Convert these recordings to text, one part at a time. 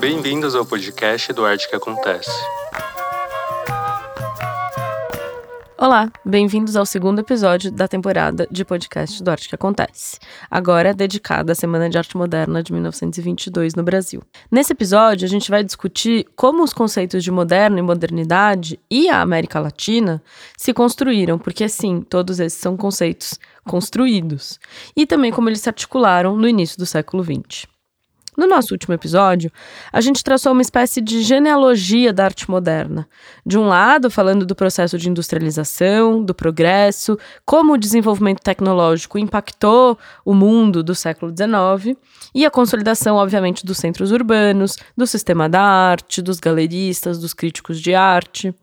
Bem-vindos ao podcast do Arte que Acontece. Olá, bem-vindos ao segundo episódio da temporada de podcast do Arte que Acontece, agora dedicada à Semana de Arte Moderna de 1922 no Brasil. Nesse episódio, a gente vai discutir como os conceitos de moderno e modernidade e a América Latina se construíram, porque sim, todos esses são conceitos construídos, e também como eles se articularam no início do século XX. No nosso último episódio, a gente traçou uma espécie de genealogia da arte moderna. De um lado, falando do processo de industrialização, do progresso, como o desenvolvimento tecnológico impactou o mundo do século XIX, e a consolidação, obviamente, dos centros urbanos, do sistema da arte, dos galeristas, dos críticos de arte.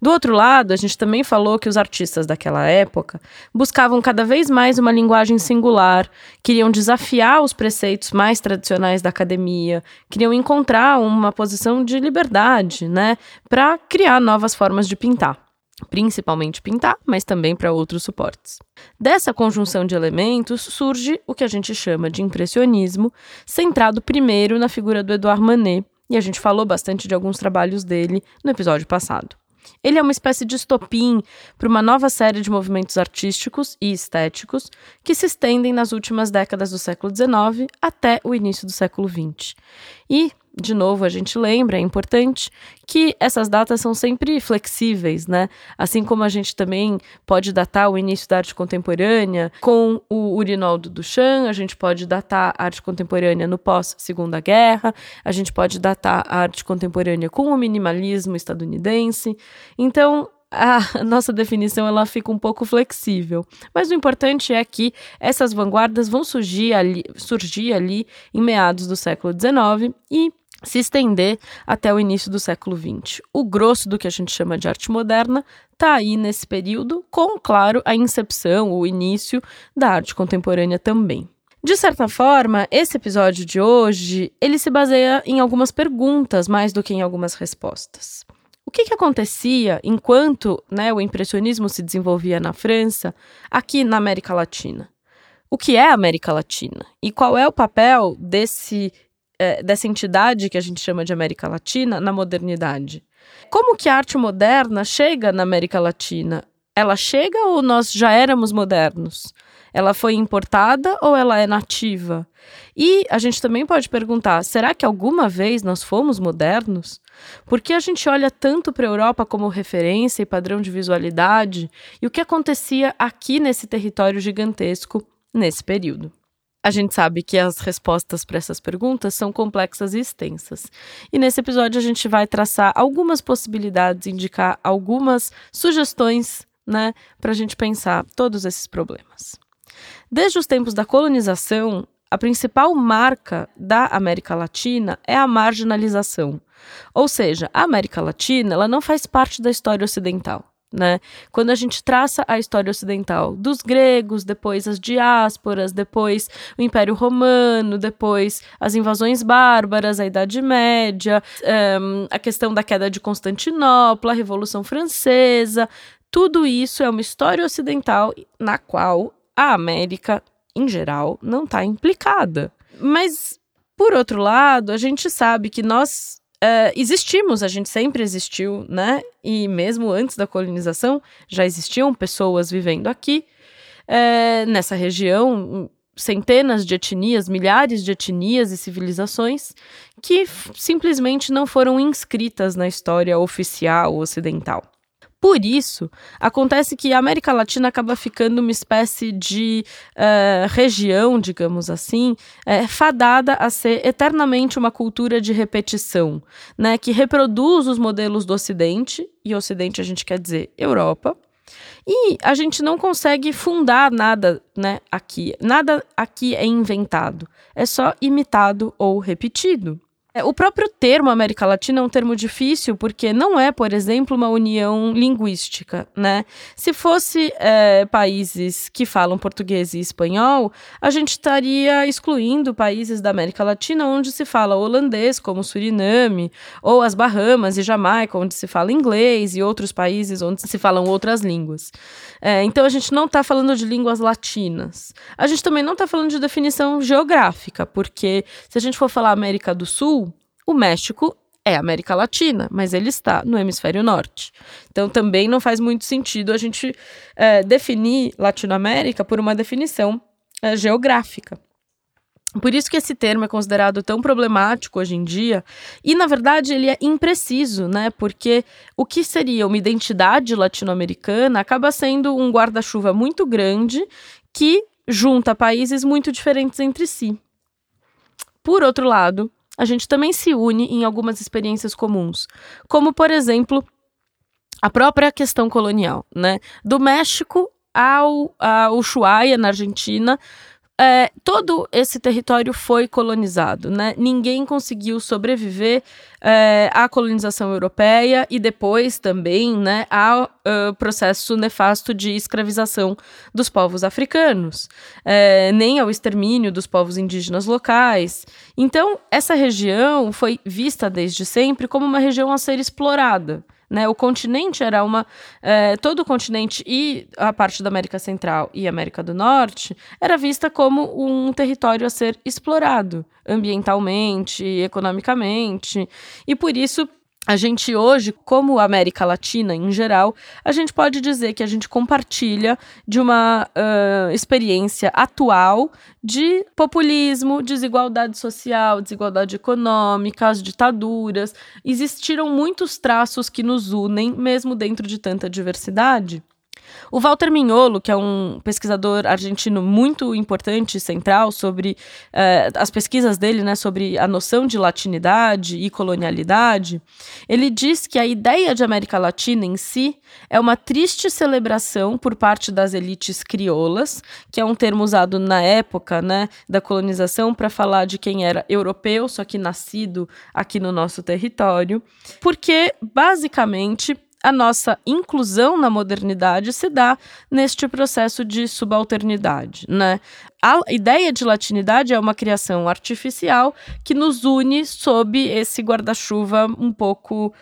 Do outro lado, a gente também falou que os artistas daquela época buscavam cada vez mais uma linguagem singular, queriam desafiar os preceitos mais tradicionais da academia, queriam encontrar uma posição de liberdade, né, para criar novas formas de pintar principalmente pintar, mas também para outros suportes. Dessa conjunção de elementos surge o que a gente chama de impressionismo, centrado primeiro na figura do Edouard Manet, e a gente falou bastante de alguns trabalhos dele no episódio passado. Ele é uma espécie de estopim para uma nova série de movimentos artísticos e estéticos que se estendem nas últimas décadas do século XIX até o início do século XX. E de novo, a gente lembra, é importante, que essas datas são sempre flexíveis, né? Assim como a gente também pode datar o início da arte contemporânea com o Urinaldo Duchamp, a gente pode datar a arte contemporânea no pós-Segunda Guerra, a gente pode datar a arte contemporânea com o minimalismo estadunidense. Então, a nossa definição ela fica um pouco flexível. Mas o importante é que essas vanguardas vão surgir ali, surgir ali em meados do século XIX e se estender até o início do século XX. O grosso do que a gente chama de arte moderna está aí nesse período, com, claro, a incepção, o início da arte contemporânea também. De certa forma, esse episódio de hoje, ele se baseia em algumas perguntas mais do que em algumas respostas. O que, que acontecia enquanto né, o impressionismo se desenvolvia na França, aqui na América Latina? O que é a América Latina? E qual é o papel desse é, dessa entidade que a gente chama de América Latina na modernidade. Como que a arte moderna chega na América Latina? Ela chega ou nós já éramos modernos? Ela foi importada ou ela é nativa? E a gente também pode perguntar: será que alguma vez nós fomos modernos? Porque a gente olha tanto para a Europa como referência e padrão de visualidade, e o que acontecia aqui nesse território gigantesco nesse período? A gente sabe que as respostas para essas perguntas são complexas e extensas. E nesse episódio a gente vai traçar algumas possibilidades, indicar algumas sugestões, né, para a gente pensar todos esses problemas. Desde os tempos da colonização, a principal marca da América Latina é a marginalização. Ou seja, a América Latina ela não faz parte da história ocidental. Né? Quando a gente traça a história ocidental dos gregos, depois as diásporas, depois o Império Romano, depois as invasões bárbaras, a Idade Média, um, ehm, a questão da queda de Constantinopla, a Revolução Francesa, tudo isso é uma história ocidental na qual a América, em geral, não está implicada. Mas, por outro lado, a gente sabe que nós Uh, existimos, a gente sempre existiu, né? E mesmo antes da colonização, já existiam pessoas vivendo aqui, uh, nessa região, centenas de etnias, milhares de etnias e civilizações que simplesmente não foram inscritas na história oficial ocidental. Por isso, acontece que a América Latina acaba ficando uma espécie de uh, região, digamos assim, é, fadada a ser eternamente uma cultura de repetição, né, que reproduz os modelos do Ocidente, e Ocidente a gente quer dizer Europa, e a gente não consegue fundar nada né, aqui. Nada aqui é inventado, é só imitado ou repetido. É, o próprio termo América Latina é um termo difícil porque não é, por exemplo, uma união linguística, né? Se fosse é, países que falam português e espanhol, a gente estaria excluindo países da América Latina onde se fala holandês, como Suriname, ou as Bahamas e Jamaica, onde se fala inglês, e outros países onde se falam outras línguas. É, então a gente não está falando de línguas latinas. A gente também não está falando de definição geográfica, porque se a gente for falar América do Sul, O México é América Latina, mas ele está no hemisfério norte. Então também não faz muito sentido a gente é, definir Latinoamérica por uma definição é, geográfica. Por isso que esse termo é considerado tão problemático hoje em dia, e na verdade ele é impreciso, né? Porque o que seria uma identidade latino-americana acaba sendo um guarda-chuva muito grande que junta países muito diferentes entre si. Por outro lado, a gente também se une em algumas experiências comuns, como por exemplo, a própria questão colonial, né? Do México ao, ao Ushuaia, na Argentina, é, todo esse território foi colonizado, né? Ninguém conseguiu sobreviver é, à colonização europeia e depois também, né, ao uh, processo nefasto de escravização dos povos africanos, é, nem ao extermínio dos povos indígenas locais. Então, essa região foi vista desde sempre como uma região a ser explorada. Né? O continente era uma. É, todo o continente e a parte da América Central e América do Norte era vista como um território a ser explorado ambientalmente, economicamente. E por isso a gente hoje, como América Latina em geral, a gente pode dizer que a gente compartilha de uma uh, experiência atual de populismo, desigualdade social, desigualdade econômica, as ditaduras. Existiram muitos traços que nos unem, mesmo dentro de tanta diversidade. O Walter Mignolo, que é um pesquisador argentino muito importante central sobre uh, as pesquisas dele, né, sobre a noção de latinidade e colonialidade, ele diz que a ideia de América Latina em si é uma triste celebração por parte das elites crioulas, que é um termo usado na época, né, da colonização para falar de quem era europeu, só que nascido aqui no nosso território, porque basicamente a nossa inclusão na modernidade se dá neste processo de subalternidade, né? A ideia de latinidade é uma criação artificial que nos une sob esse guarda-chuva um pouco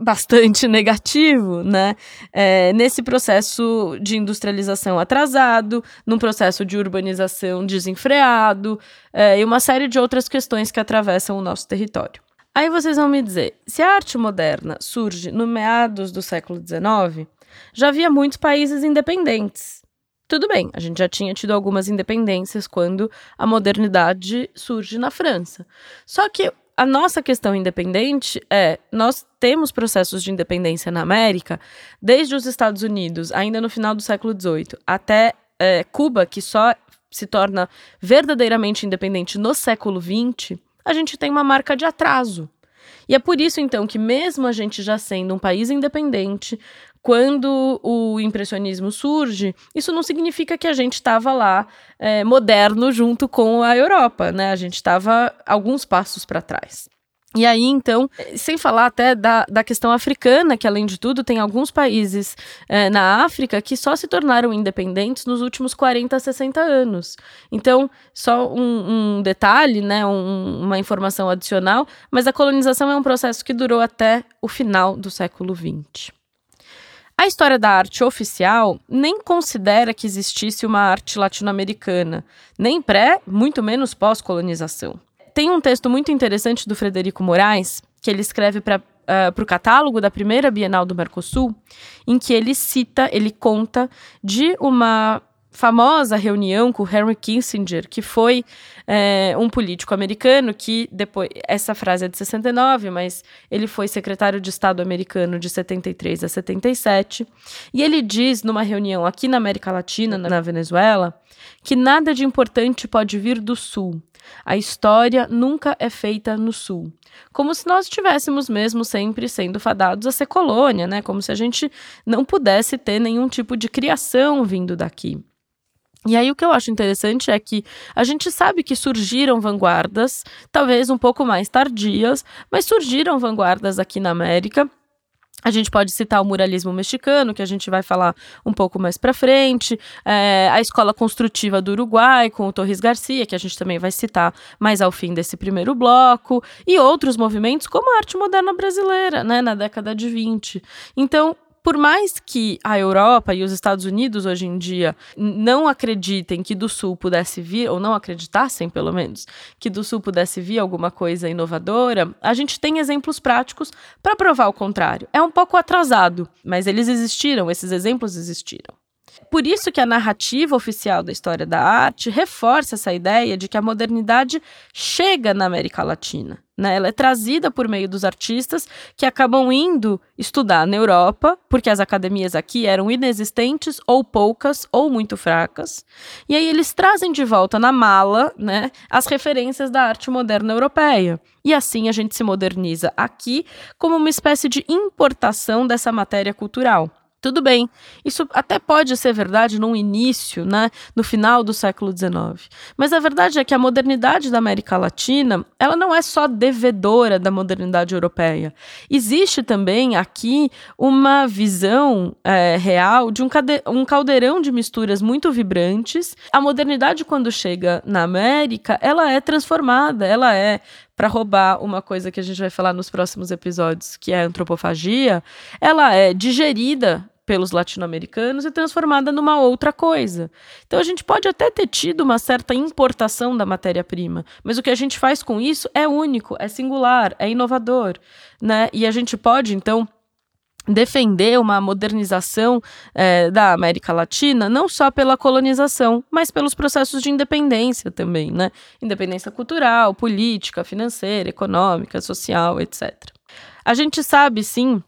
bastante negativo, né? É, nesse processo de industrialização atrasado, num processo de urbanização desenfreado é, e uma série de outras questões que atravessam o nosso território. Aí vocês vão me dizer: se a arte moderna surge no meados do século XIX, já havia muitos países independentes. Tudo bem, a gente já tinha tido algumas independências quando a modernidade surge na França. Só que a nossa questão independente é: nós temos processos de independência na América, desde os Estados Unidos, ainda no final do século XVIII, até é, Cuba, que só se torna verdadeiramente independente no século XX a gente tem uma marca de atraso. E é por isso, então, que mesmo a gente já sendo um país independente, quando o impressionismo surge, isso não significa que a gente estava lá é, moderno junto com a Europa, né? A gente estava alguns passos para trás. E aí, então, sem falar até da, da questão africana, que além de tudo tem alguns países é, na África que só se tornaram independentes nos últimos 40, 60 anos. Então, só um, um detalhe, né, um, uma informação adicional, mas a colonização é um processo que durou até o final do século XX. A história da arte oficial nem considera que existisse uma arte latino-americana, nem pré, muito menos pós-colonização tem um texto muito interessante do Frederico Moraes, que ele escreve para uh, ah, o catálogo da primeira Bienal do Mercosul, em que ele cita, ele conta de uma famosa reunião com Henry Kissinger, que foi é, um político americano que depois essa frase é de 69, mas ele foi secretário de Estado americano de 73 a 77, e ele diz numa reunião aqui na América Latina, na Venezuela, que nada de importante pode vir do sul. A história nunca é feita no Sul. Como se nós estivéssemos mesmo sempre sendo fadados a ser colônia, né? Como se a gente não pudesse ter nenhum tipo de criação vindo daqui. E aí o que eu acho interessante é que a gente sabe que surgiram vanguardas, talvez um pouco mais tardias, mas surgiram vanguardas aqui na América a gente pode citar o muralismo mexicano, que a gente vai falar um pouco mais para frente, é, a escola construtiva do Uruguai, com o Torres Garcia, que a gente também vai citar mais ao fim desse primeiro bloco, e outros movimentos, como a arte moderna brasileira, né, na década de 20. Então, por mais que a Europa e os Estados Unidos hoje em dia não acreditem que do Sul pudesse vir, ou não acreditassem pelo menos, que do Sul pudesse vir alguma coisa inovadora, a gente tem exemplos práticos para provar o contrário. É um pouco atrasado, mas eles existiram, esses exemplos existiram. Por isso que a narrativa oficial da história da arte reforça essa ideia de que a modernidade chega na América Latina. Né? Ela é trazida por meio dos artistas que acabam indo estudar na Europa, porque as academias aqui eram inexistentes, ou poucas, ou muito fracas. E aí eles trazem de volta na mala né, as referências da arte moderna europeia. E assim a gente se moderniza aqui como uma espécie de importação dessa matéria cultural. Tudo bem, isso até pode ser verdade no início, né, no final do século XIX. Mas a verdade é que a modernidade da América Latina, ela não é só devedora da modernidade europeia. Existe também aqui uma visão é, real de um, um caldeirão de misturas muito vibrantes. A modernidade, quando chega na América, ela é transformada, ela é para roubar uma coisa que a gente vai falar nos próximos episódios, que é a antropofagia, ela é digerida pelos latino-americanos e transformada numa outra coisa. Então a gente pode até ter tido uma certa importação da matéria-prima, mas o que a gente faz com isso é único, é singular, é inovador, né? E a gente pode então defender uma modernização é, da América Latina, não só pela colonização, mas pelos processos de independência também, né? Independência cultural, política, financeira, econômica, social, etc. A gente sabe, sim,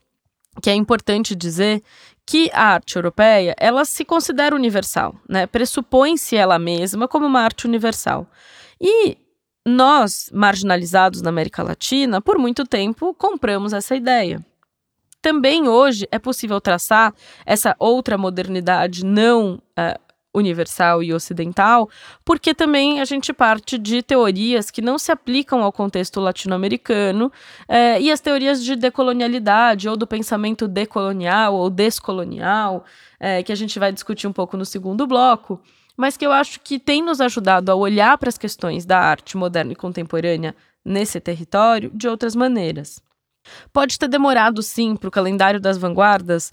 que é importante dizer que a arte europeia ela se considera universal, né? Pressupõe-se ela mesma como uma arte universal. E nós, marginalizados na América Latina, por muito tempo compramos essa ideia. Também hoje é possível traçar essa outra modernidade não uh, universal e ocidental, porque também a gente parte de teorias que não se aplicam ao contexto latino-americano eh, e as teorias de decolonialidade ou do pensamento decolonial ou descolonial, eh, que a gente vai discutir um pouco no segundo bloco, mas que eu acho que tem nos ajudado a olhar para as questões da arte moderna e contemporânea nesse território de outras maneiras. Pode ter demorado, sim, para o calendário das vanguardas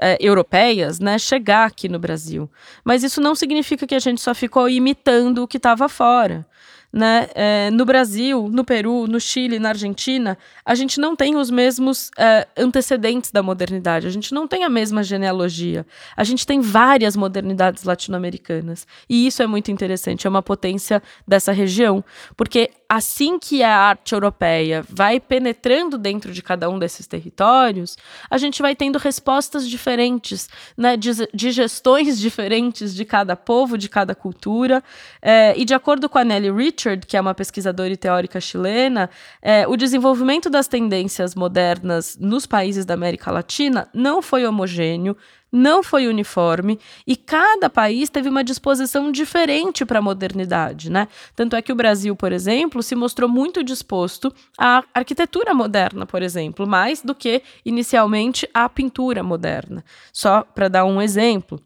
é, europeias né, chegar aqui no Brasil. Mas isso não significa que a gente só ficou imitando o que estava fora né? É, no Brasil, no Peru, no Chile, na Argentina, a gente não tem os mesmos é, antecedentes da modernidade, a gente não tem a mesma genealogia. A gente tem várias modernidades latino-americanas. E isso é muito interessante, é uma potência dessa região, porque assim que a arte europeia vai penetrando dentro de cada um desses territórios, a gente vai tendo respostas diferentes, né, de, de gestões diferentes de cada povo, de cada cultura. É, e de acordo com a Nelly Richard, Richard, que é uma pesquisadora e teórica chilena, é, o desenvolvimento das tendências modernas nos países da América Latina não foi homogêneo, não foi uniforme e cada país teve uma disposição diferente para a modernidade, né? Tanto é que o Brasil, por exemplo, se mostrou muito disposto à arquitetura moderna, por exemplo, mais do que inicialmente à pintura moderna. Só para dar um exemplo.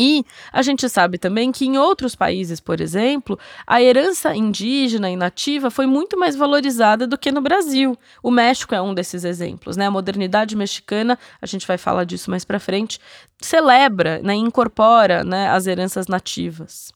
E a gente sabe também que em outros países, por exemplo, a herança indígena e nativa foi muito mais valorizada do que no Brasil. O México é um desses exemplos, né? A modernidade mexicana, a gente vai falar disso mais para frente, celebra, né, incorpora, né, as heranças nativas.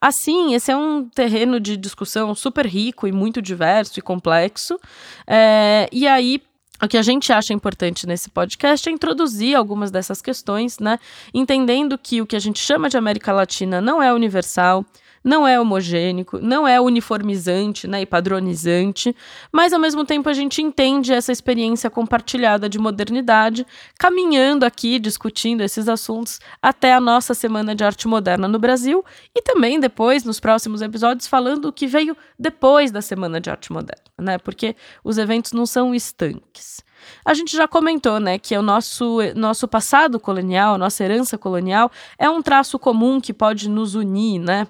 Assim, esse é um terreno de discussão super rico e muito diverso e complexo. É, e aí, o que a gente acha importante nesse podcast é introduzir algumas dessas questões, né? Entendendo que o que a gente chama de América Latina não é universal, não é homogêneo, não é uniformizante né, e padronizante, mas ao mesmo tempo a gente entende essa experiência compartilhada de modernidade, caminhando aqui, discutindo esses assuntos até a nossa Semana de Arte Moderna no Brasil e também depois, nos próximos episódios, falando o que veio depois da Semana de Arte Moderna, né? Porque os eventos não são estanques. A gente já comentou, né, que o nosso, nosso passado colonial, nossa herança colonial, é um traço comum que pode nos unir, né?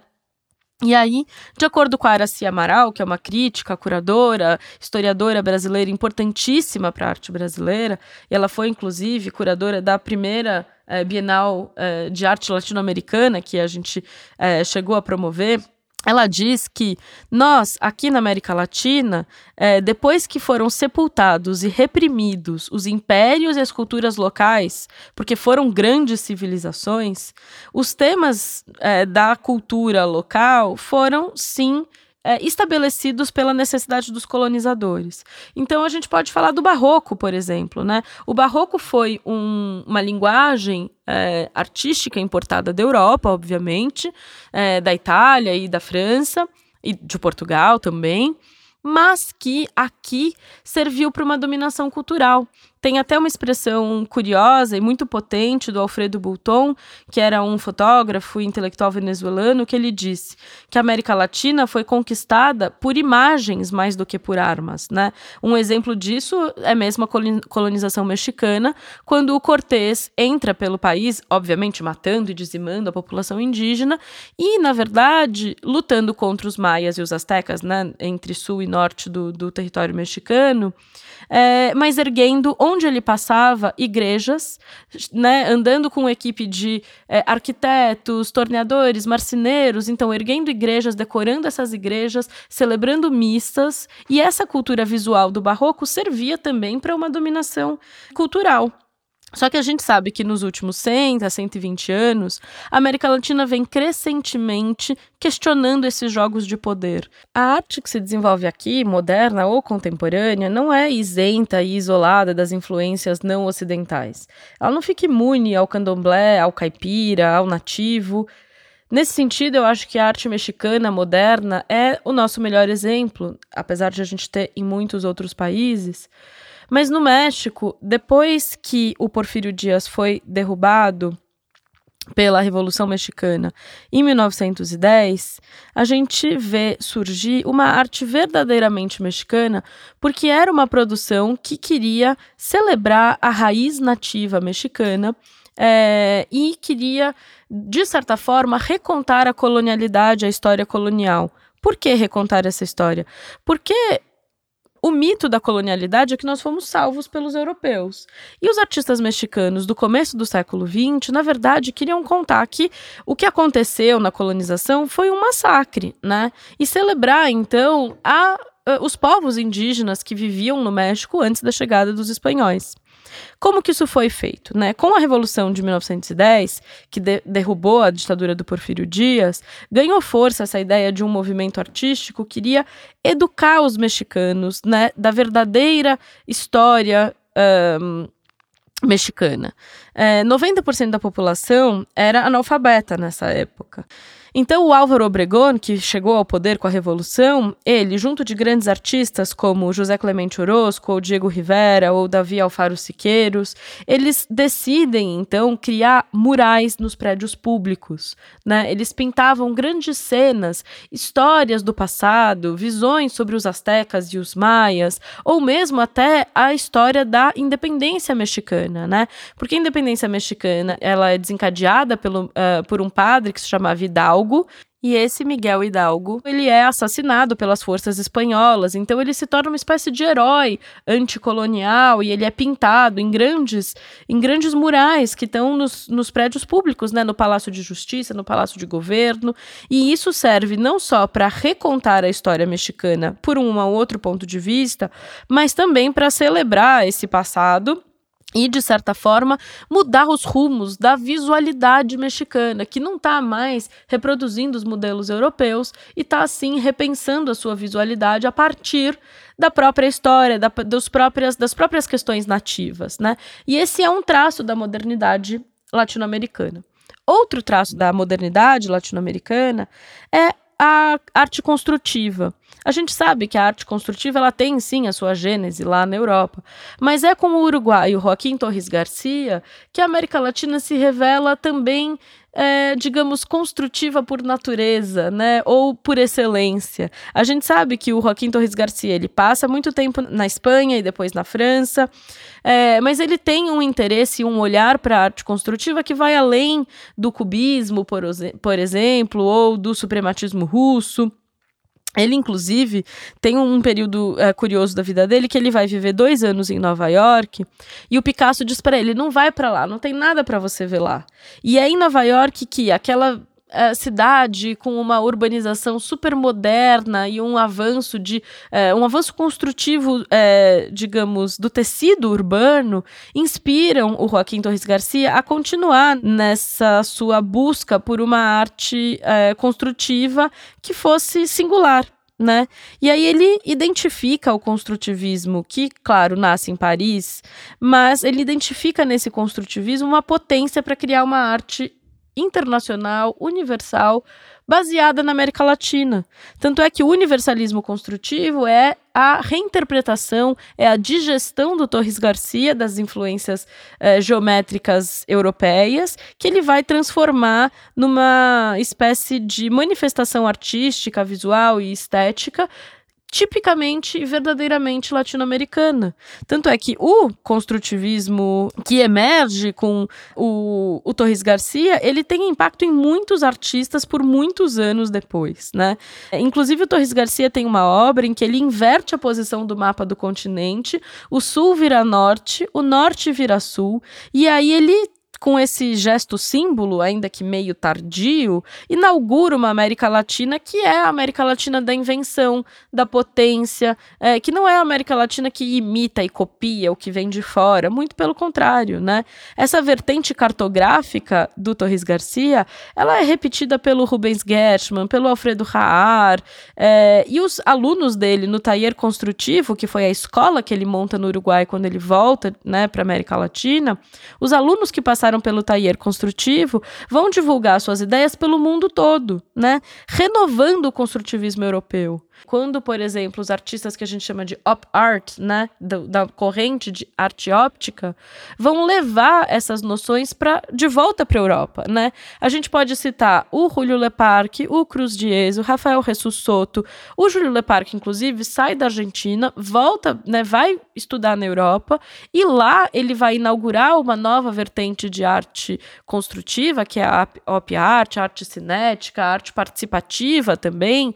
E aí, de acordo com a Aracia Amaral, que é uma crítica, curadora, historiadora brasileira importantíssima para a arte brasileira, ela foi, inclusive, curadora da primeira eh, Bienal eh, de Arte Latino-Americana que a gente eh, chegou a promover ela diz que nós, aqui na América Latina, é, depois que foram sepultados e reprimidos os impérios e as culturas locais, porque foram grandes civilizações, os temas é, da cultura local foram, sim, é, estabelecidos pela necessidade dos colonizadores. Então a gente pode falar do barroco, por exemplo. Né? O barroco foi um, uma linguagem é, artística importada da Europa, obviamente, é, da Itália e da França, e de Portugal também, mas que aqui serviu para uma dominação cultural. Tem até uma expressão curiosa e muito potente do Alfredo Bulton, que era um fotógrafo e intelectual venezuelano, que ele disse que a América Latina foi conquistada por imagens mais do que por armas. Né? Um exemplo disso é mesmo a colonização mexicana, quando o Cortés entra pelo país, obviamente matando e dizimando a população indígena, e, na verdade, lutando contra os maias e os astecas, né, entre sul e norte do, do território mexicano é, mas erguendo onde ele passava igrejas, né, andando com equipe de é, arquitetos, torneadores, marceneiros, então erguendo igrejas, decorando essas igrejas, celebrando missas, e essa cultura visual do barroco servia também para uma dominação cultural. Só que a gente sabe que nos últimos 100 a 120 anos, a América Latina vem crescentemente questionando esses jogos de poder. A arte que se desenvolve aqui, moderna ou contemporânea, não é isenta e isolada das influências não ocidentais. Ela não fica imune ao candomblé, ao caipira, ao nativo. Nesse sentido, eu acho que a arte mexicana moderna é o nosso melhor exemplo, apesar de a gente ter em muitos outros países. Mas no México, depois que o Porfírio Dias foi derrubado pela Revolução Mexicana em 1910, a gente vê surgir uma arte verdadeiramente mexicana, porque era uma produção que queria celebrar a raiz nativa mexicana é, e queria, de certa forma, recontar a colonialidade, a história colonial. Por que recontar essa história? Porque o mito da colonialidade é que nós fomos salvos pelos europeus. E os artistas mexicanos do começo do século XX, na verdade, queriam contar que o que aconteceu na colonização foi um massacre, né? E celebrar, então, a, a os povos indígenas que viviam no México antes da chegada dos espanhóis. Como que isso foi feito? Né? Com a Revolução de 1910, que de derrubou a ditadura do Porfírio Dias, ganhou força essa ideia de um movimento artístico que queria educar os mexicanos né, da verdadeira história. Um, mexicana. É, 90% da população era analfabeta nessa época. Então, o Álvaro Obregón, que chegou ao poder com a Revolução, ele, junto de grandes artistas como José Clemente Orozco, ou Diego Rivera, ou Davi Alfaro Siqueiros, eles decidem, então, criar murais nos prédios públicos. Né? Eles pintavam grandes cenas, histórias do passado, visões sobre os astecas e os maias, ou mesmo até a história da independência mexicana, né? Porque a independência mexicana ela é desencadeada pelo, uh, por um padre que se chamava Hidalgo, Hidalgo. E esse Miguel Hidalgo, ele é assassinado pelas forças espanholas, então ele se torna uma espécie de herói anticolonial e ele é pintado em grandes, em grandes murais que estão nos, nos prédios públicos, né, no Palácio de Justiça, no Palácio de Governo, e isso serve não só para recontar a história mexicana por um ou outro ponto de vista, mas também para celebrar esse passado e, de certa forma, mudar os rumos da visualidade mexicana, que não está mais reproduzindo os modelos europeus e está, assim, repensando a sua visualidade a partir da própria história, da, dos próprias, das próprias questões nativas. Né? E esse é um traço da modernidade latino-americana. Outro traço da modernidade latino-americana é a arte construtiva. A gente sabe que a arte construtiva ela tem sim a sua gênese lá na Europa, mas é com o Uruguai, o Joaquim Torres Garcia, que a América Latina se revela também é, digamos, construtiva por natureza, né? Ou por excelência. A gente sabe que o Joaquim Torres Garcia ele passa muito tempo na Espanha e depois na França, é, mas ele tem um interesse, um olhar para a arte construtiva que vai além do cubismo, por, por exemplo, ou do suprematismo russo. Ele, inclusive, tem um período é, curioso da vida dele que ele vai viver dois anos em Nova York e o Picasso diz para ele: não vai para lá, não tem nada para você ver lá. E é em Nova York que aquela é, cidade com uma urbanização super moderna e um avanço de é, um avanço construtivo, é, digamos, do tecido urbano, inspiram o Joaquim Torres Garcia a continuar nessa sua busca por uma arte construtiva que fosse singular né? E aí ele identifica o construtivismo, que, claro, nasce em Paris, mas ele identifica nesse construtivismo uma potência para criar uma arte internacional, universal, baseada na América Latina. Tanto é que o universalismo construtivo é a reinterpretação, é a digestão do Torres Garcia das influências eh, geométricas europeias, que ele vai transformar numa espécie de manifestação artística, visual e estética tipicamente e verdadeiramente latino-americana. Tanto é que o construtivismo que emerge com o, o Torres Garcia, ele tem impacto em muitos artistas por muitos anos depois, né? Inclusive o Torres Garcia tem uma obra em que ele inverte a posição do mapa do continente, o sul vira norte, o norte vira sul, e aí ele com esse gesto símbolo, ainda que meio tardio, inaugura uma América Latina que é a América Latina da invenção, da potência, é, que não é a América Latina que imita e copia o que vem de fora, muito pelo contrário, né? Essa vertente cartográfica do Torres Garcia, ela é repetida pelo Rubens Gershman, pelo Alfredo Haar, é, e os alunos dele no Taller Construtivo, que foi a escola que ele monta no Uruguai quando ele volta, né, para América Latina, os alunos que passaram passaram pelo taller construtivo vão divulgar suas ideias pelo mundo todo, né? Renovando o construtivismo europeu. Quando, por exemplo, os artistas que a gente chama de op art, né, da, da corrente de arte óptica, vão levar essas noções para de volta para a Europa, né? A gente pode citar o Julio Leparc, o Cruz Diez, o Rafael Ressussoto. O Julio Leparc, inclusive, sai da Argentina, volta, né, vai estudar na Europa e lá ele vai inaugurar uma nova vertente de arte construtiva, que é a op art, arte cinética, arte participativa também.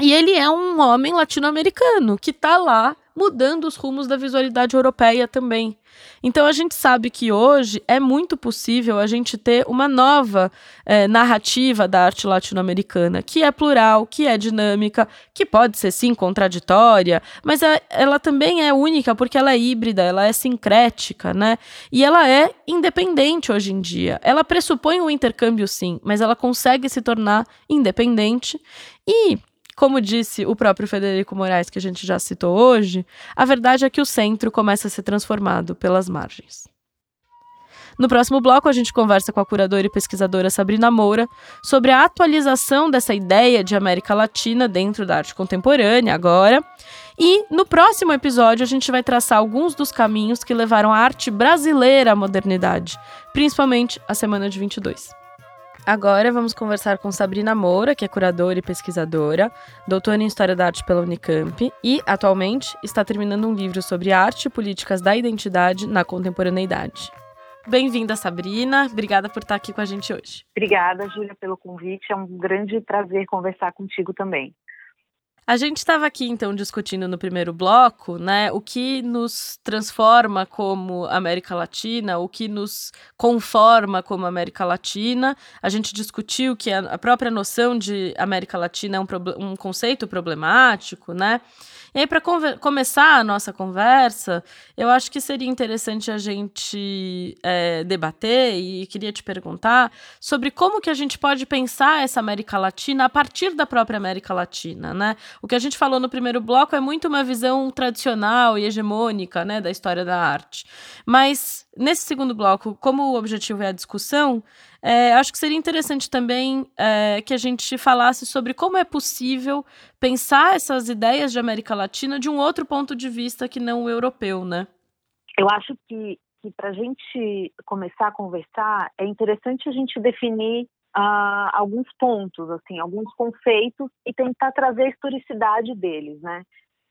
E ele é um homem latino-americano que está lá mudando os rumos da visualidade europeia também. Então a gente sabe que hoje é muito possível a gente ter uma nova é, narrativa da arte latino-americana, que é plural, que é dinâmica, que pode ser sim contraditória, mas é, ela também é única porque ela é híbrida, ela é sincrética, né? E ela é independente hoje em dia. Ela pressupõe o um intercâmbio sim, mas ela consegue se tornar independente e como disse o próprio Federico Moraes, que a gente já citou hoje, a verdade é que o centro começa a ser transformado pelas margens. No próximo bloco, a gente conversa com a curadora e pesquisadora Sabrina Moura sobre a atualização dessa ideia de América Latina dentro da arte contemporânea agora. E no próximo episódio, a gente vai traçar alguns dos caminhos que levaram a arte brasileira à modernidade, principalmente a Semana de 22. Agora vamos conversar com Sabrina Moura, que é curadora e pesquisadora, doutora em História da Arte pela Unicamp e, atualmente, está terminando um livro sobre arte e políticas da identidade na contemporaneidade. Bem-vinda, Sabrina. Obrigada por estar aqui com a gente hoje. Obrigada, Júlia, pelo convite. É um grande prazer conversar contigo também. A gente estava aqui então discutindo no primeiro bloco, né, o que nos transforma como América Latina, o que nos conforma como América Latina. A gente discutiu que a própria noção de América Latina é um, um conceito problemático, né? E aí, para começar a nossa conversa, eu acho que seria interessante a gente é, debater e queria te perguntar sobre como que a gente pode pensar essa América Latina a partir da própria América Latina, né? O que a gente falou no primeiro bloco é muito uma visão tradicional e hegemônica, né, da história da arte. Mas nesse segundo bloco, como o objetivo é a discussão, é, acho que seria interessante também é, que a gente falasse sobre como é possível pensar essas ideias de América Latina de um outro ponto de vista que não o europeu, né? Eu acho que, que para a gente começar a conversar, é interessante a gente definir alguns pontos, assim, alguns conceitos e tentar trazer a historicidade deles, né?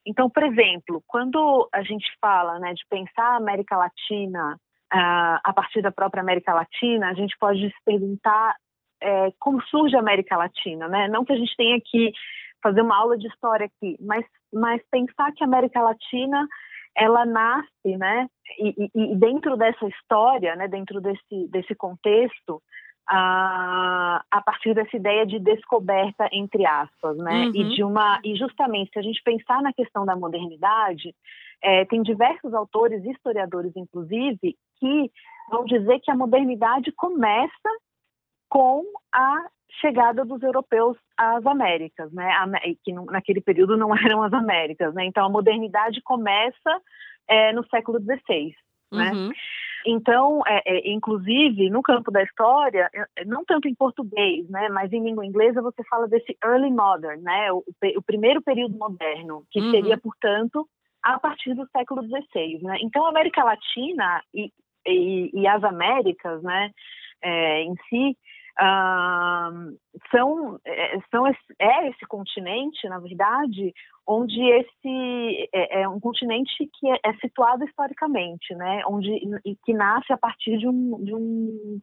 Então, por exemplo, quando a gente fala né, de pensar a América Latina a partir da própria América Latina, a gente pode se perguntar é, como surge a América Latina, né? Não que a gente tenha que fazer uma aula de história aqui, mas, mas pensar que a América Latina ela nasce, né? E, e, e dentro dessa história, né? Dentro desse desse contexto, a, a partir dessa ideia de descoberta entre aspas, né? Uhum. E de uma e justamente se a gente pensar na questão da modernidade, é, tem diversos autores, historiadores inclusive, que vão dizer que a modernidade começa com a chegada dos europeus às Américas, né? Que naquele período não eram as Américas, né? Então a modernidade começa é, no século XVI, né? Então, é, é, inclusive, no campo da história, é, não tanto em português, né, mas em língua inglesa, você fala desse early modern, né, o, o primeiro período moderno, que uhum. seria, portanto, a partir do século XVI. Né? Então, a América Latina e, e, e as Américas, né, é, em si, uh, são, é, são esse, é esse continente, na verdade, onde esse é, é um continente que é, é, situado historicamente, né, onde que nasce a partir de um, de um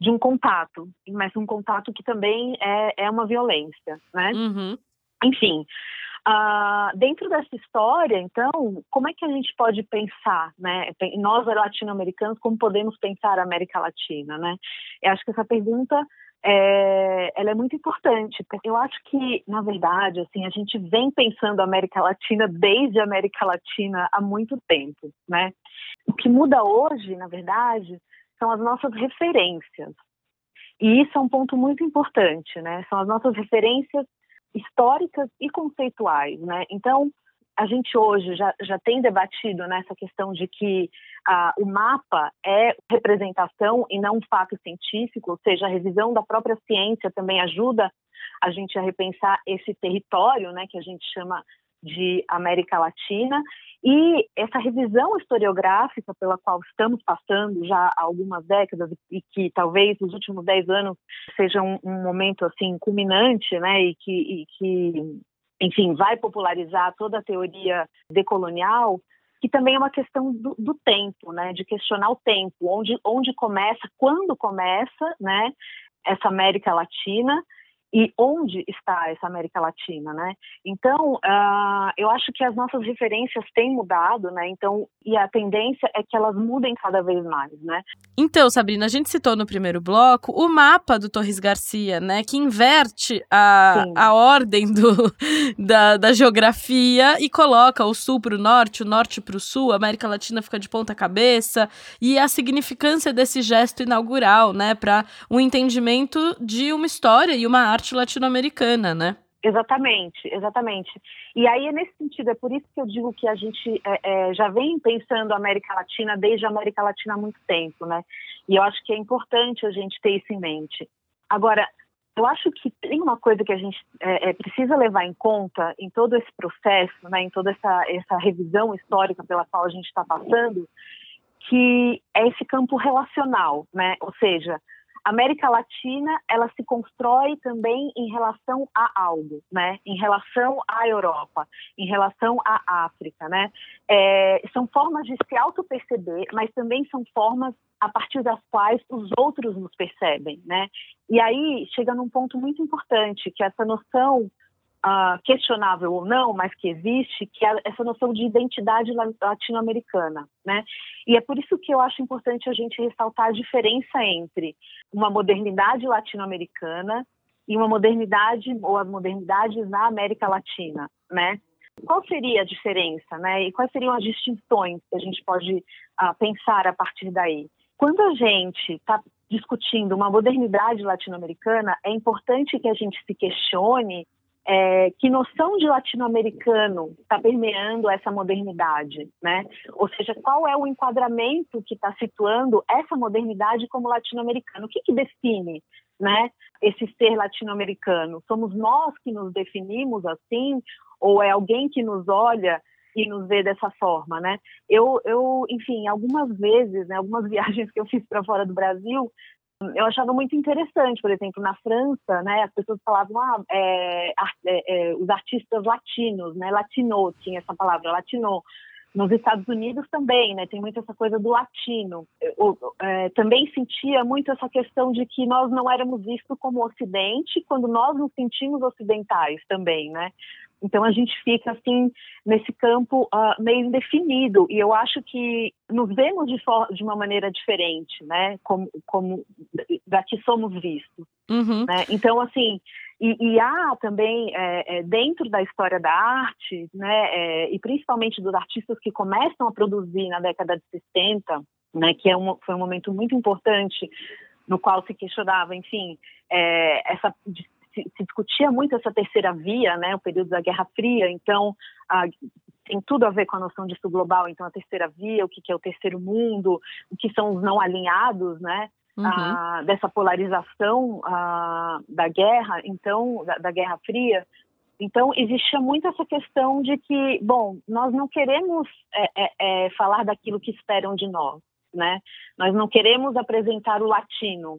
de um contato, mas um contato que também é, é uma violência, né? Uhum. Enfim, Uh, dentro dessa história, então, como é que a gente pode pensar, né? Nós latino-americanos, como podemos pensar a América Latina, né? Eu acho que essa pergunta é, ela é muito importante, eu acho que, na verdade, assim, a gente vem pensando a América Latina desde a América Latina há muito tempo, né? O que muda hoje, na verdade, são as nossas referências. E isso é um ponto muito importante, né? São as nossas referências históricas e conceituais, né? Então, a gente hoje já, já tem debatido nessa questão de que ah, o mapa é representação e não um fato científico, ou seja, a revisão da própria ciência também ajuda a gente a repensar esse território, né, que a gente chama de América Latina, e essa revisão historiográfica pela qual estamos passando já há algumas décadas e que talvez nos últimos dez anos seja um, um momento assim culminante, né, e que, e que enfim vai popularizar toda a teoria decolonial, que também é uma questão do, do, tempo, né, de questionar o tempo, onde onde começa, quando começa, né, essa América Latina e onde está essa América Latina, né? Então, uh, eu acho que as nossas referências têm mudado, né? Então, e a tendência é que elas mudem cada vez mais, né? Então, Sabrina, a gente citou no primeiro bloco o mapa do Torres Garcia, né? Que inverte a, a ordem do, da, da geografia e coloca o sul para o norte, o norte para o sul, a América Latina fica de ponta cabeça e a significância desse gesto inaugural, né? Para um entendimento de uma história e uma arte arte latino-americana, né? Exatamente, exatamente. E aí é nesse sentido, é por isso que eu digo que a gente é, é, já vem pensando a América Latina desde a América Latina há muito tempo, né? E eu acho que é importante a gente ter isso em mente. Agora, eu acho que tem uma coisa que a gente é, é precisa levar em conta em todo esse processo, né, em toda essa, essa revisão histórica pela qual a gente está passando, que é esse campo relacional, né? Ou seja, a América Latina, ela se constrói também em relação a algo, né? Em relação à Europa, em relação à África, né? É, são formas de se auto-perceber, mas também são formas a partir das quais os outros nos percebem, né? E aí chega num ponto muito importante, que é essa noção uh, questionável ou não, mas que existe, que é essa noção de identidade latino-americana, né? E é por isso que eu acho importante a gente ressaltar a diferença entre uma modernidade latino-americana e uma modernidade ou as modernidades na América Latina, né? Qual seria a diferença, né? E quais seriam as distinções que a gente pode uh, pensar a partir daí? Quando a gente está discutindo uma modernidade latino-americana, é importante que a gente se questione é, que noção de latino-americano está permeando essa modernidade, né? Ou seja, qual é o enquadramento que está situando essa modernidade como latino-americano? O que, que define, né, esse ser latino-americano? Somos nós que nos definimos assim, ou é alguém que nos olha e nos vê dessa forma, né? Eu, eu, enfim, algumas vezes, né, algumas viagens que eu fiz para fora do Brasil, eu achava muito interessante, por exemplo, na França, né, as pessoas falavam ah, é, é, é, os artistas latinos, né, latino tinha essa palavra, latino. Nos Estados Unidos também, né, tem muito essa coisa do latino. Eu, é, também sentia muito essa questão de que nós não éramos vistos como Ocidente, quando nós nos sentimos ocidentais também, né? Então a gente fica assim nesse campo uh, meio indefinido e eu acho que nos vemos de, de uma maneira diferente, né? Como, como daqui somos vistos. Uhum. Né? Então assim e, e há também é, é, dentro da história da arte, né? É, e principalmente dos artistas que começam a produzir na década de 60, né? Que é um, foi um momento muito importante no qual se questionava, enfim, é, essa se, se, discutia muito essa terceira via, né, o período da Guerra Fria, então a, tem tudo a ver com a noção de sul global, então a terceira via, o que, que é o terceiro mundo, o que são os não alinhados, né, uhum. a, dessa polarização a, da guerra, então, da, da Guerra Fria, então, existia muito essa questão de que, bom, nós não queremos é, é, é, falar daquilo que esperam de nós, né? Nós não queremos apresentar o latino,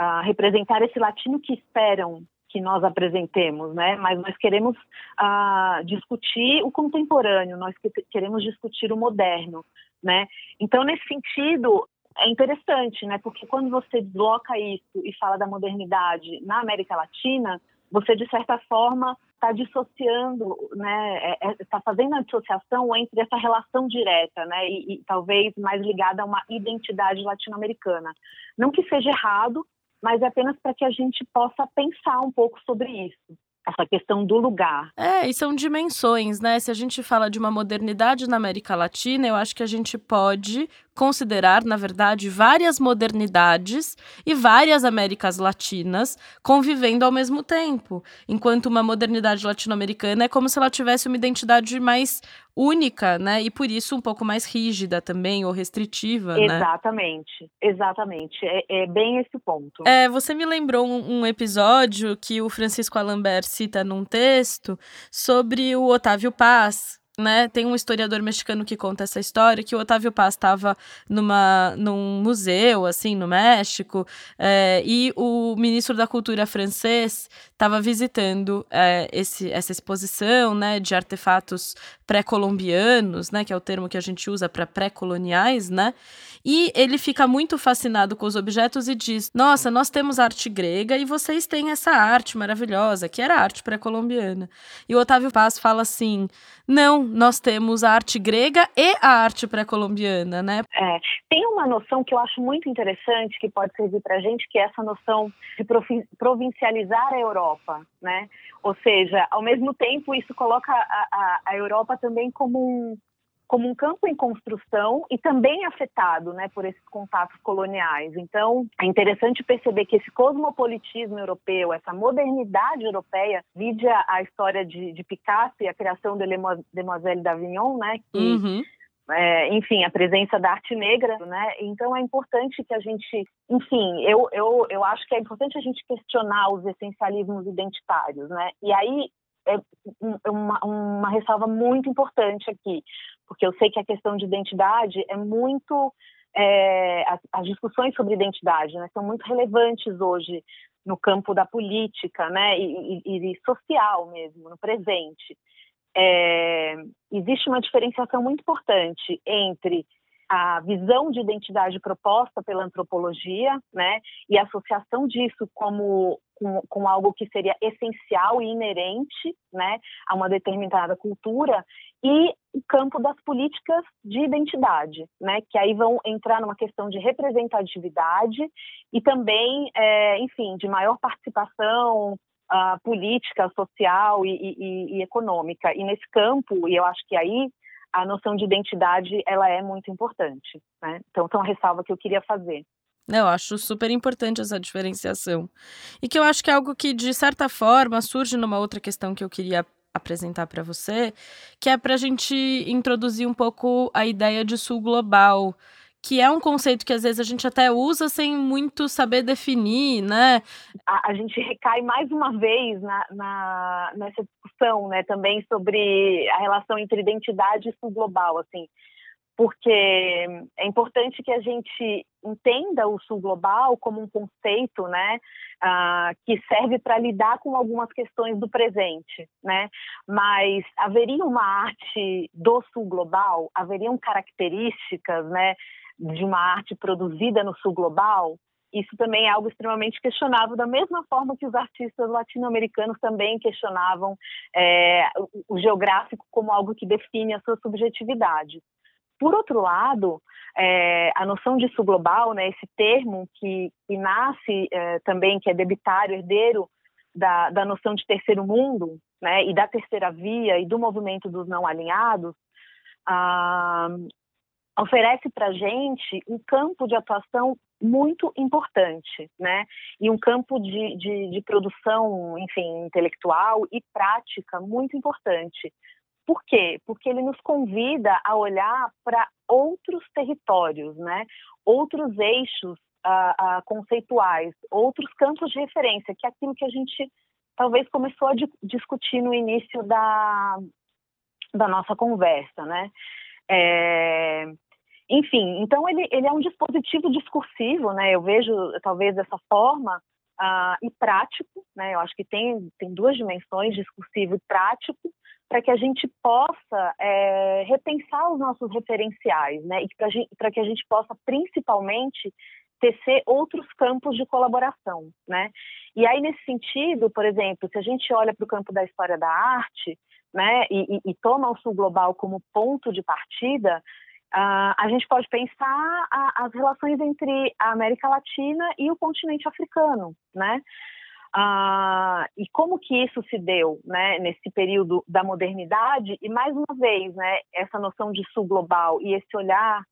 uh, representar esse latino que esperam que nós apresentemos, né? Mas nós queremos uh, discutir o contemporâneo, nós queremos discutir o moderno, né? Então, nesse sentido, é interessante, né? Porque quando você desloca isso e fala da modernidade na América Latina, você de certa forma está dissociando, né? Está é, é tá fazendo a dissociação entre essa relação direta, né? E, e talvez mais ligada a uma identidade latino-americana. Não que seja errado, mas é apenas para que a gente possa pensar um pouco sobre isso essa questão do lugar. É, e são dimensões, né? Se a gente fala de uma modernidade na América Latina, eu acho que a gente pode considerar, na verdade, várias modernidades e várias Américas Latinas convivendo ao mesmo tempo. Enquanto uma modernidade latino-americana é como se ela tivesse uma identidade mais única, né? E por isso um pouco mais rígida também, ou restritiva, né? Exatamente, né? exatamente. É, é, bem esse ponto. É, você me lembrou um, um episódio que o Francisco Alambert cita num texto sobre o Otávio Paz, né, tem um historiador mexicano que conta essa história, que o Otávio Paz estava numa, num museu, assim, no México, é, e o ministro da Cultura francês estava visitando é, esse, essa exposição, né, de artefatos pré-colombianos, né, que é o termo que a gente usa para pré-coloniais, né, e ele fica muito fascinado com os objetos e diz: Nossa, nós temos arte grega e vocês têm essa arte maravilhosa, que era a arte pré-colombiana. E o Otávio Paz fala assim: Não, nós temos a arte grega e a arte pré-colombiana, né? É, tem uma noção que eu acho muito interessante que pode servir para gente, que é essa noção de provincializar a Europa, né? Ou seja, ao mesmo tempo, isso coloca a, a, a Europa também como um como um campo em construção e também afetado né, por esses contatos coloniais. Então, é interessante perceber que esse cosmopolitismo europeu, essa modernidade europeia, vide a história de, de, Picasso e a criação de Demoiselle d'Avignon, né, que uhum. É, enfim, a presença da arte negra, né? Então é importante que a gente, enfim, eu, eu, eu acho que é importante a gente questionar os essencialismos identitários, né? E aí é uma, uma ressalva muito importante aqui, porque eu sei que a questão de identidade é muito. É, as, as, discussões sobre identidade né, são muito relevantes hoje no campo da política né, e, e, e social mesmo, no presente. É, existe uma diferenciação muito importante entre a visão de identidade proposta pela antropologia, né, e a associação disso como com, com, algo que seria essencial e inerente, né, a uma determinada cultura, e o campo das políticas de identidade, né, que aí vão entrar numa questão de representatividade e também, é, enfim, de maior participação uh, política, social e, e, e econômica. E nesse campo, e eu acho que aí a noção de identidade ela é muito importante. Né? Então, são ressalva que eu queria fazer. Eu acho super importante essa diferenciação. E que eu acho que é algo que, de certa forma, surge numa outra questão que eu queria apresentar para você, que é para a gente introduzir um pouco a ideia de sul global que é um conceito que às vezes a gente até usa sem muito saber definir, né? A, a gente recai mais uma vez na, na, nessa discussão, né, também sobre a relação entre identidade e sul global, assim, porque é importante que a gente entenda o sul global como um conceito, né, uh, que serve para lidar com algumas questões do presente, né, mas haveria uma arte do sul global, haveriam características, né, de uma arte produzida no sul global, isso também é algo extremamente questionável, da mesma forma que os artistas latino-americanos também questionavam é, o, geográfico como algo que define a sua subjetividade. Por outro lado, é, a noção de sul global, né, esse termo que, que nasce é, também, que é debitário, herdeiro da, da noção de terceiro mundo, né, e da terceira via e do movimento dos não alinhados, ah, oferece para a gente um campo de atuação muito importante, né? E um campo de, de, de, produção, enfim, intelectual e prática muito importante. Por quê? Porque ele nos convida a olhar para outros territórios, né? Outros eixos uh, uh, conceituais, outros campos de referência, que é aquilo que a gente talvez começou a discutir no início da, da nossa conversa, né? É, enfim, então ele, ele é um dispositivo discursivo, né? Eu vejo talvez dessa forma uh, e prático, né? Eu acho que tem, tem duas dimensões, discursivo e prático, para que a gente possa é, repensar os nossos referenciais, né? E para que a gente possa principalmente tecer outros campos de colaboração, né? E aí nesse sentido, por exemplo, se a gente olha para o campo da história da arte, né? E, e, e toma o Sul Global como ponto de partida, Uh, a gente pode pensar a, as relações entre a América Latina e o continente africano, né? Uh, e como que isso se deu, né, nesse período da modernidade e mais uma vez, né, essa noção de sul global e esse olhar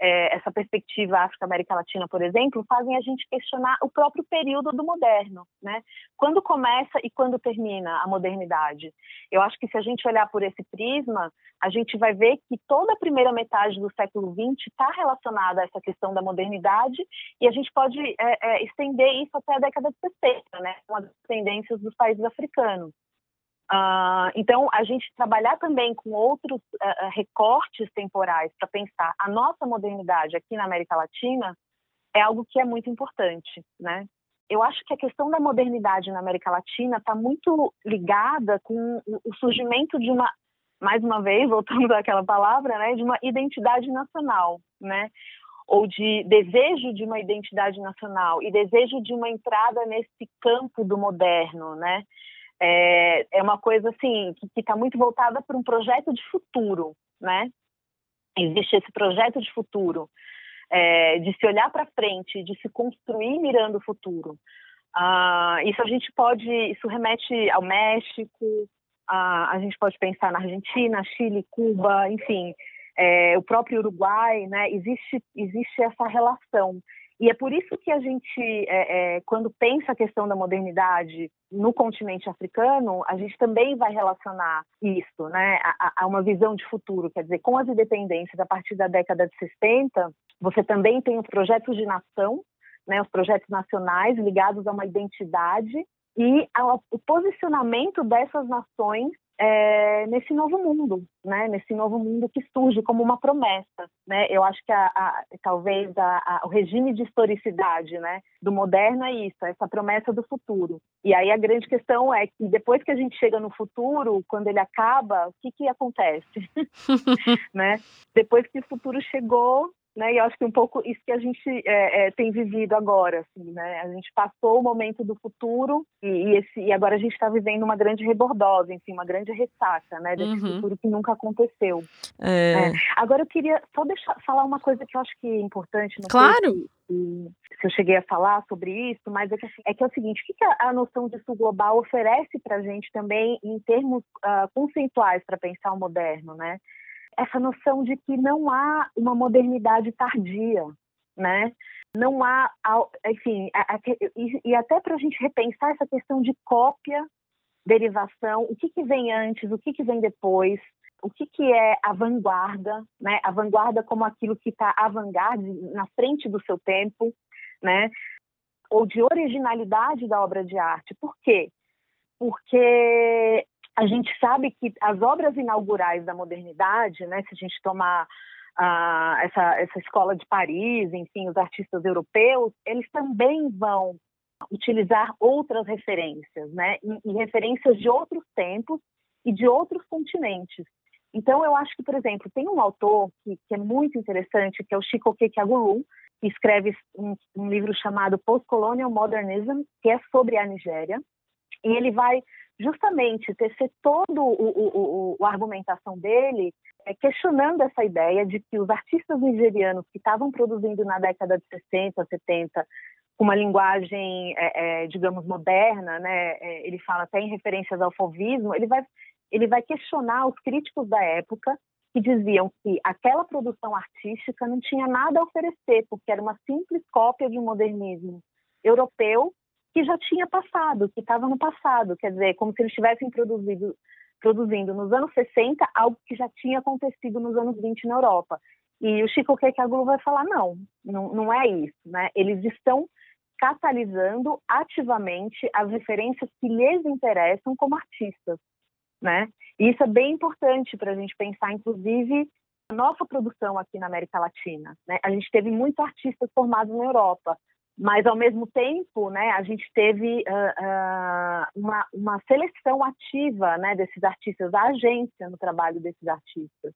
é, essa perspectiva África-América Latina, por exemplo, fazem a gente questionar o próprio período do moderno, né? Quando começa e quando termina a modernidade? Eu acho que se a gente olhar por esse prisma, a gente vai ver que toda a primeira metade do século XX está relacionada a essa questão da modernidade e a gente pode é, é, estender isso até a década de 60, né? Com as tendências dos países africanos. Uh, então, a gente trabalhar também com outros uh, recortes temporais para pensar a nossa modernidade aqui na América Latina é algo que é muito importante, né? Eu acho que a questão da modernidade na América Latina está muito ligada com o surgimento de uma, mais uma vez, voltando àquela palavra, né, de uma identidade nacional, né? Ou de desejo de uma identidade nacional e desejo de uma entrada nesse campo do moderno, né? É, é uma coisa assim que está muito voltada para um projeto de futuro, né? Existe esse projeto de futuro, é, de se olhar para frente, de se construir mirando o futuro. Ah, isso a gente pode, isso remete ao México, ah, a gente pode pensar na Argentina, Chile, Cuba, enfim, é, o próprio Uruguai, né? Existe, existe essa relação. E é por isso que a gente, é, é, quando pensa a questão da modernidade no continente africano, a gente também vai relacionar isso né, a, a, uma visão de futuro. Quer dizer, com as independências a partir da década de 60, você também tem os projetos de nação, né, os projetos nacionais ligados a uma identidade e ao, posicionamento dessas nações é, nesse novo mundo, né? Nesse novo mundo que surge como uma promessa, né? Eu acho que a, a, talvez a, o regime de historicidade, né, do moderno é isso, é essa promessa do futuro. E aí a grande questão é que depois que a gente chega no futuro, quando ele acaba, o que que acontece, né? Depois que o futuro chegou, né? E eu acho que um pouco isso que a gente é, é, tem vivido agora, assim, né? A gente passou o momento do futuro e, e esse, e agora a gente está vivendo uma grande rebordose, enfim, uma grande ressaca, né? Desse uhum. futuro que nunca aconteceu. É... é. Agora eu queria só deixar falar uma coisa que eu acho que é importante. Claro. Se, eu cheguei a falar sobre isso, mas é que, assim, é, que é o seguinte: o que, a, a, noção de sul global oferece para a gente também em termos uh, conceituais para pensar o moderno, né? Essa noção de que não há uma modernidade tardia, né? Não há, enfim, e até para a gente repensar essa questão de cópia, derivação, o que, que vem antes, o que, que vem depois, o que, que é a vanguarda, né? A vanguarda como aquilo que está à vanguarda, na frente do seu tempo, né? Ou de originalidade da obra de arte. Por quê? Porque a gente sabe que as obras inaugurais da modernidade, né, se a gente tomar ah, essa, essa escola de Paris, enfim, os artistas europeus, eles também vão utilizar outras referências, né, e, e referências de outros tempos e de outros continentes. Então, eu acho que, por exemplo, tem um autor que, que é muito interessante, que é o Chico Kekagulu, que escreve um, um livro chamado Postcolonial Modernism, que é sobre a Nigéria, e ele vai justamente tecer todo o, o, o, a argumentação dele é, questionando essa ideia de que os artistas nigerianos que estavam produzindo na década de 60, 70, com uma linguagem, é, é, digamos, moderna, né? É, ele fala até em referências ao fovismo, ele vai, ele vai questionar os críticos da época que diziam que aquela produção artística não tinha nada a oferecer, porque era uma simples cópia de um modernismo europeu que já tinha passado, que estava no passado, quer dizer, como se eles tivessem produzido, produzindo nos anos 60 algo que já tinha acontecido nos anos 20 na Europa. E o Chico Kekaglu vai falar, não, não, não é isso, né? Eles estão catalisando ativamente as referências que lhes interessam como artistas, né? E isso é bem importante para a gente pensar, inclusive, a nossa produção aqui na América Latina. Né? A gente teve muitos artistas formados na Europa, mas ao mesmo tempo, né, a gente teve uh, uh, uma, uma seleção ativa, né, desses artistas, a agência no trabalho desses artistas,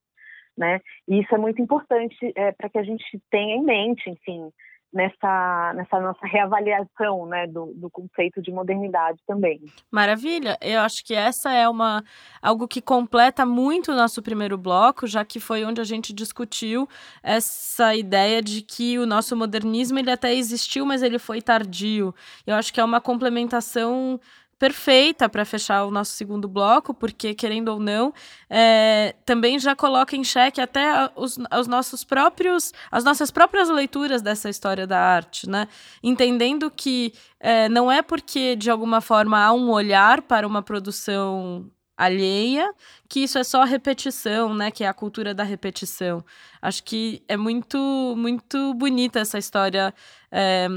né? E isso é muito importante é, para que a gente tenha em mente, enfim, nessa, nessa nossa reavaliação né, do, do conceito de modernidade também. Maravilha! Eu acho que essa é uma algo que completa muito o nosso primeiro bloco, já que foi onde a gente discutiu essa ideia de que o nosso modernismo ele até existiu, mas ele foi tardio. Eu acho que é uma complementação perfeita para fechar o nosso segundo bloco, porque, querendo ou não, é, também já coloca em xeque até os, os, nossos próprios, as nossas próprias leituras dessa história da arte, né? Entendendo que é, não é porque, de alguma forma, há um olhar para uma produção alheia, que isso é só repetição, né? Que é a cultura da repetição. Acho que é muito, muito bonita essa história. É,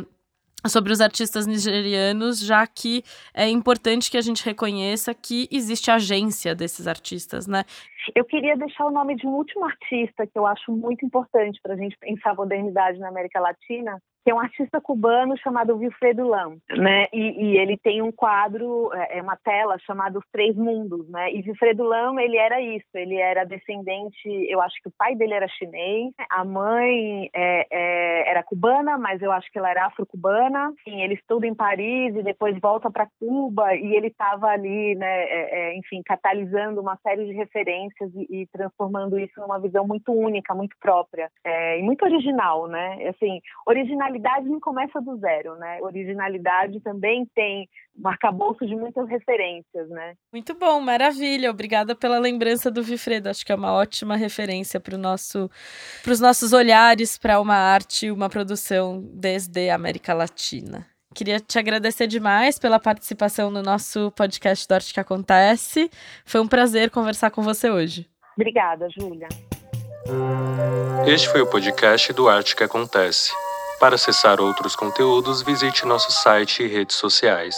sobre os artistas nigerianos, já que é importante que a gente reconheça que existe agência desses artistas, né? Eu queria deixar o nome de um último artista que eu acho muito importante para a gente pensar a modernidade na América Latina, que é um artista cubano chamado Wilfredo Lam, né? E, e, ele tem um quadro, é, é uma tela chamada Os Três Mundos, né? E Wilfredo Lam, ele era isso, ele era descendente, eu acho que o pai dele era chinês, a mãe é, é, era cubana, mas eu acho que ela era afro-cubana. Enfim, ele estuda em Paris e depois volta para Cuba e ele estava ali, né? É, é, enfim, catalisando uma série de referências e, e, transformando isso numa visão muito única, muito própria é, e muito original, né? Assim, original originalidade não começa do zero, né? Originalidade também tem um arcabouço de muitas referências, né? Muito bom, maravilha. Obrigada pela lembrança do Vifredo. Acho que é uma ótima referência para nosso, os nossos olhares para uma arte, uma produção desde a América Latina. Queria te agradecer demais pela participação no nosso podcast do Arte que Acontece. Foi um prazer conversar com você hoje. Obrigada, Júlia. Este foi o podcast do Arte que Acontece. Para acessar outros conteúdos, visite nosso site e redes sociais.